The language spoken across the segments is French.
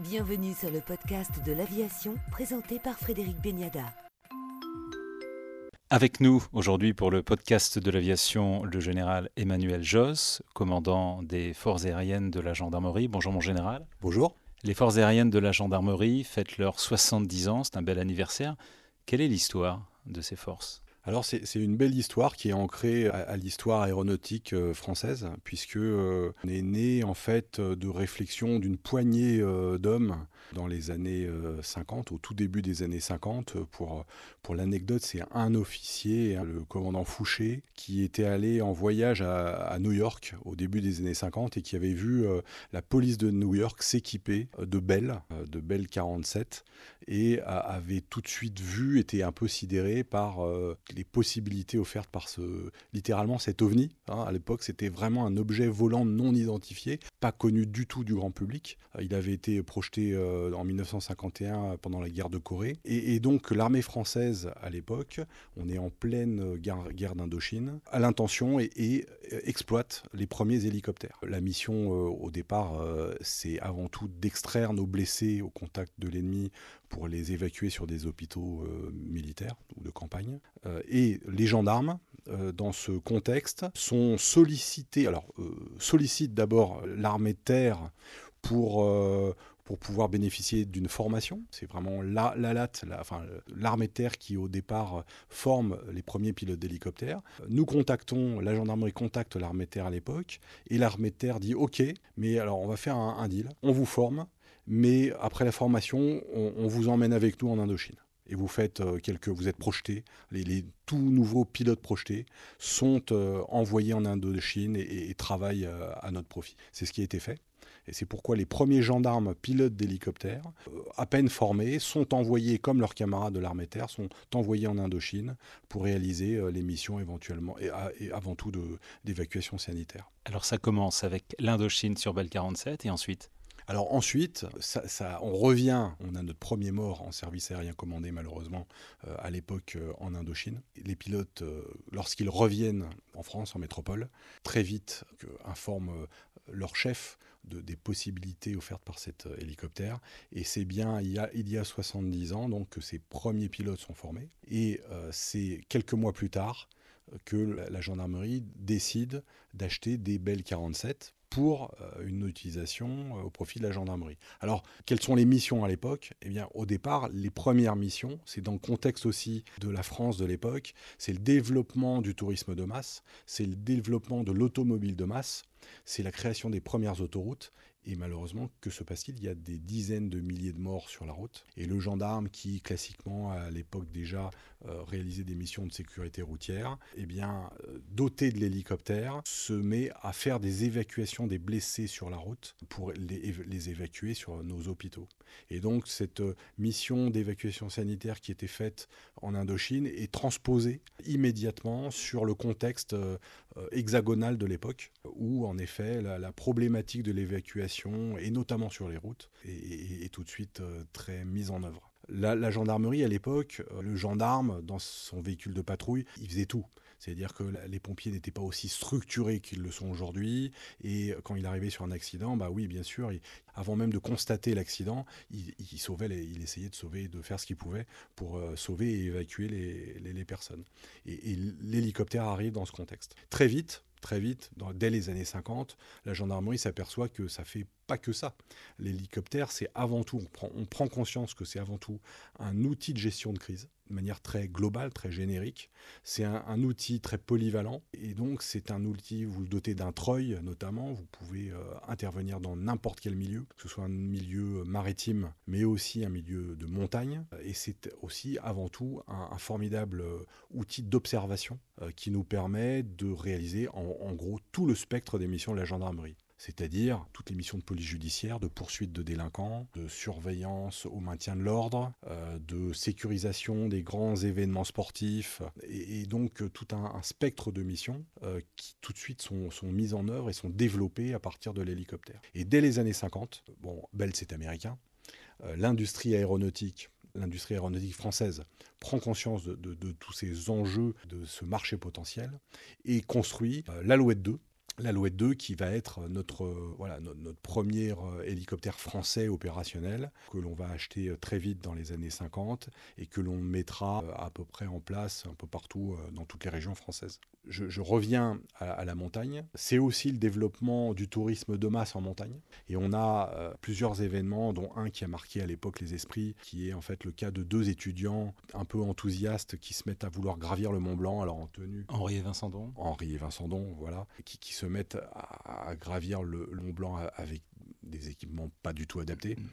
Bienvenue sur le podcast de l'aviation présenté par Frédéric Beniada. Avec nous aujourd'hui pour le podcast de l'aviation, le général Emmanuel Josse, commandant des forces aériennes de la gendarmerie. Bonjour mon général. Bonjour. Les forces aériennes de la gendarmerie fêtent leurs 70 ans, c'est un bel anniversaire. Quelle est l'histoire de ces forces? Alors c'est une belle histoire qui est ancrée à, l'histoire aéronautique euh, française, puisque euh, on est né en fait de réflexion d'une poignée euh, d'hommes dans les années 50, au tout début des années 50. Pour, pour l'anecdote, c'est un officier, hein, le commandant Fouché, qui était allé en voyage à, New York au début des années 50 et qui avait vu la police de New York s'équiper de Bell, de Bell 47, et avait tout de suite vu, était un peu sidéré par les possibilités offertes par ce, littéralement cet ovni. Hein. à l'époque, c'était vraiment un objet volant non identifié, pas connu du tout du grand public. Euh, il avait été projeté euh, en 1951 pendant la guerre de Corée. Et, donc, l'armée française, à l'époque, on est en pleine guerre, d'Indochine, a l'intention et, exploite les premiers hélicoptères. La mission, euh, au départ, c'est avant tout d'extraire nos blessés au contact de l'ennemi pour les évacuer sur des hôpitaux euh, militaires ou de campagne. Euh, et les gendarmes, euh, dans ce contexte, sont sollicités, alors sollicitent d'abord l'armée de terre pour, pour pouvoir bénéficier d'une formation. C'est vraiment la, l'armée de terre qui au départ forme les premiers pilotes d'hélicoptères. Nous contactons, la gendarmerie contacte l'armée de terre à l'époque, et l'armée de terre dit OK, mais alors on va faire un deal, on vous forme, mais après la formation, on, vous emmène avec nous en Indochine. Et vous faites euh, quelques, vous êtes projetés. Les, tout nouveaux pilotes projetés sont euh, envoyés en Indochine et, travaillent euh, à notre profit. C'est ce qui a été fait. Et c'est pourquoi les premiers gendarmes pilotes d'hélicoptères, à peine formés, sont envoyés, comme leurs camarades de l'armée terre, sont envoyés en Indochine pour réaliser les missions éventuellement, et, et avant tout d'évacuation sanitaire. Alors ça commence avec l'Indochine sur Bell 47 et ensuite alors ensuite, on revient, on a notre premier mort en service aérien commandé malheureusement euh, à l'époque euh, en Indochine. Les pilotes, euh, lorsqu'ils reviennent en France, en métropole, très vite informent leur chef de, des possibilités offertes par cet hélicoptère. Et c'est bien il y, a, il y a 70 ans donc, que ces premiers pilotes sont formés. Et c'est quelques mois plus tard que la gendarmerie décide d'acheter des Bell 47 pour euh, une utilisation euh, au profit de la gendarmerie. Alors, quelles sont les missions à l'époque? Eh bien, au départ, les premières missions, c'est dans le contexte aussi de la France de l'époque, c'est le développement du tourisme de masse, c'est le développement de l'automobile de masse, c'est la création des premières autoroutes et malheureusement, que se passe-t-il? Il y a des dizaines de milliers de morts sur la route. Et le gendarme qui, classiquement, à l'époque déjà, euh, réalisait des missions de sécurité routière, eh bien, euh, doté de l'hélicoptère, se met à faire des évacuations des blessés sur la route pour les, évacuer sur nos hôpitaux. Et donc, cette euh, mission d'évacuation sanitaire qui était faite en Indochine est transposée immédiatement sur le contexte hexagonal de l'époque, où, en effet, la problématique de l'évacuation et notamment sur les routes, et, tout de suite très mise en œuvre. La, gendarmerie, à l'époque, euh, le gendarme, dans son véhicule de patrouille, il faisait tout. C'est-à-dire que les pompiers n'étaient pas aussi structurés qu'ils le sont aujourd'hui. Et quand il arrivait sur un accident, bah oui, bien sûr, avant même de constater l'accident, il, sauvait, il essayait de sauver, de faire ce qu'il pouvait pour euh, sauver et évacuer les, personnes. et l'hélicoptère arrive dans ce contexte. Très vite, très vite, dès les années 50, la gendarmerie s'aperçoit que ça fait pas que ça. L'hélicoptère, c'est avant tout, on prend, conscience que c'est avant tout un outil de gestion de crise, de manière très globale, très générique. C'est un, outil très polyvalent, et donc c'est un outil, vous le dotez d'un treuil notamment, vous pouvez euh, intervenir dans n'importe quel milieu, que ce soit un milieu maritime, mais aussi un milieu de montagne, et c'est aussi avant tout un, formidable euh, outil d'observation euh, qui nous permet de réaliser en gros tout le spectre des missions de la gendarmerie c'est-à-dire toutes les missions de police judiciaire, de poursuite de délinquants, de surveillance au maintien de l'ordre, euh, de sécurisation des grands événements sportifs, et, donc euh, tout un, spectre de missions euh, qui tout de suite sont, mises en œuvre et sont développées à partir de l'hélicoptère. Et dès les années 50, bon, Bell c'est américain, l'industrie aéronautique l'industrie aéronautique française prend conscience de, tous ces enjeux, de ce marché potentiel, et construit l'Alouette 2, l'Alouette 2 qui va être notre, notre, premier hélicoptère français opérationnel que l'on va acheter très vite dans les années 50 et que l'on mettra à peu près en place un peu partout dans toutes les régions françaises. Je, reviens à, la montagne. C'est aussi le développement du tourisme de masse en montagne. Et on a plusieurs événements, dont un qui a marqué à l'époque les esprits, qui est en fait le cas de deux étudiants un peu enthousiastes qui se mettent à vouloir gravir le Mont Blanc, alors en tenue. Henri et Vincent Don. Henri et Vincent Don, voilà, qui, qui se mettent à, gravir le, Mont Blanc avec des équipements pas du tout adaptés. Mm.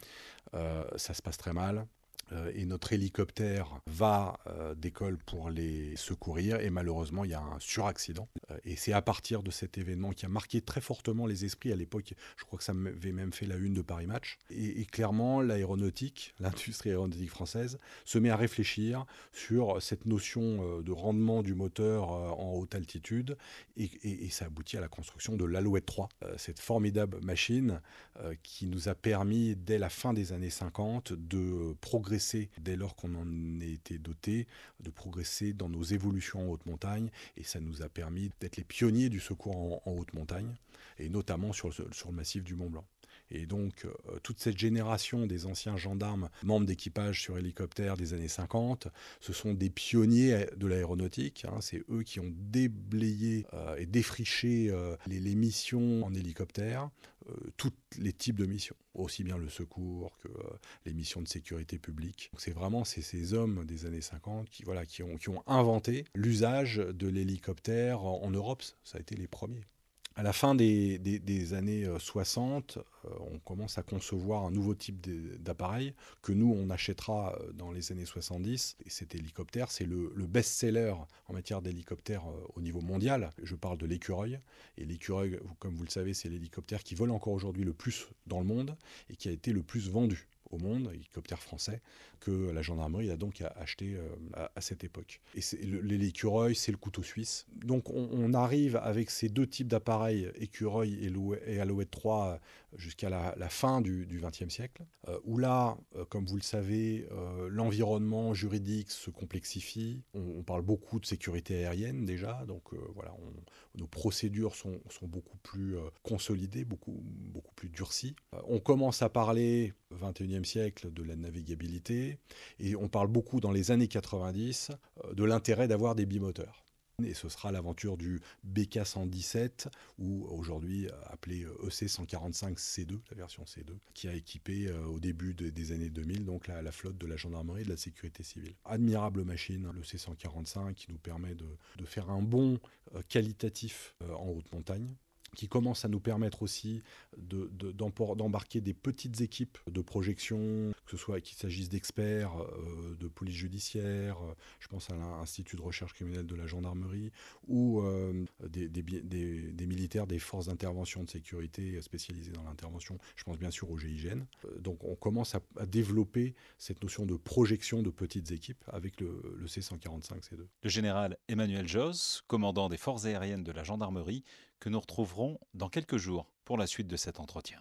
Euh, ça se passe très mal. Euh, et notre hélicoptère va euh, d'école pour les secourir. Et malheureusement il y a un suraccident et c'est à partir de cet événement qui a marqué très fortement les esprits à l'époque. Je crois que ça avait même fait la une de Paris Match. Et, clairement l'aéronautique l'industrie aéronautique française se met à réfléchir sur cette notion de rendement du moteur en haute altitude. Et, et, ça aboutit à la construction de l'Alouette 3 cette formidable machine qui nous a permis dès la fin des années 50 de progresser dès lors qu'on en été doté, de progresser dans nos évolutions en haute montagne, et ça nous a permis d'être les pionniers du secours en, haute montagne, et notamment sur le, massif du Mont Blanc. Et donc, euh, toute cette génération des anciens gendarmes, membres d'équipage sur hélicoptère des années 50, ce sont des pionniers de l'aéronautique. Hein. c'est eux qui ont déblayé euh, et défriché euh, les, missions en hélicoptère, tous les types de missions, aussi bien le secours que les missions de sécurité publique. C'est vraiment ces hommes des années 50 qui, voilà, qui, ont, qui ont inventé l'usage de l'hélicoptère en Europe. Ça a été les premiers. À la fin des, années 60, euh, euh, on commence à concevoir un nouveau type d'appareil que nous, on achètera euh, dans les années 70. Et cet hélicoptère, c'est le, best-seller en matière d'hélicoptère au niveau mondial. Je parle de l'écureuil. Et l'écureuil, comme vous le savez, c'est l'hélicoptère qui vole encore aujourd'hui le plus dans le monde et qui a été le plus vendu au monde, hélicoptère français, que la gendarmerie a donc acheté euh, à, cette époque. Et l'écureuil, c'est le couteau suisse. Donc on, arrive avec ces deux types d'appareils, écureuil et, Alouette 3, jusqu'à la, fin du XXe siècle, euh, où là, euh, comme vous le savez, l'environnement juridique se complexifie. On, parle beaucoup de sécurité aérienne déjà, donc voilà, nos procédures sont, sont beaucoup plus consolidées, beaucoup, beaucoup plus durcies. on commence à parler, 21e siècle, de la navigabilité, et on parle beaucoup dans les années 90 euh, de l'intérêt d'avoir des bimoteurs. Et ce sera l'aventure du BK-117, ou aujourd'hui euh, appelé EC 145 C2, la version C2, qui a équipé euh, au début des années 2000 donc la, flotte de la gendarmerie et de la sécurité civile. Admirable machine, le C145, qui nous permet de, de faire un bond qualitatif en haute montagne qui commence à nous permettre aussi d'embarquer de, des petites équipes de projection, que ce soit qu'il s'agisse d'experts, euh, de police judiciaire, euh, je pense à l'Institut de recherche criminelle de la gendarmerie, ou euh, des, militaires des forces d'intervention de sécurité spécialisées dans l'intervention, je pense bien sûr au GIGN. donc on commence à, développer cette notion de projection de petites équipes avec le, le C-145C2. Le général Emmanuel Joss, commandant des forces aériennes de la gendarmerie, que nous retrouverons dans quelques jours pour la suite de cet entretien.